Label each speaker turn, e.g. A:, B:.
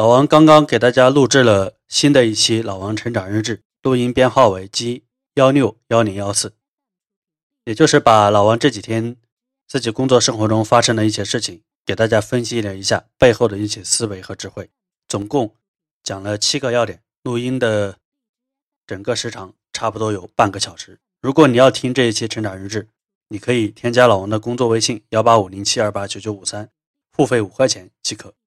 A: 老王刚刚给大家录制了新的一期老王成长日志录音编号为 g 幺六幺零幺四。也就是把老王这几天自己工作生活中发生的一些事情给大家分析了一下背后的一些思维和智慧。总共讲了七个要点录音的整个时长差不多有半个小时。如果你要听这一期成长日志你可以添加老王的工作微信幺八五零七二八九九五三付费五块钱即可。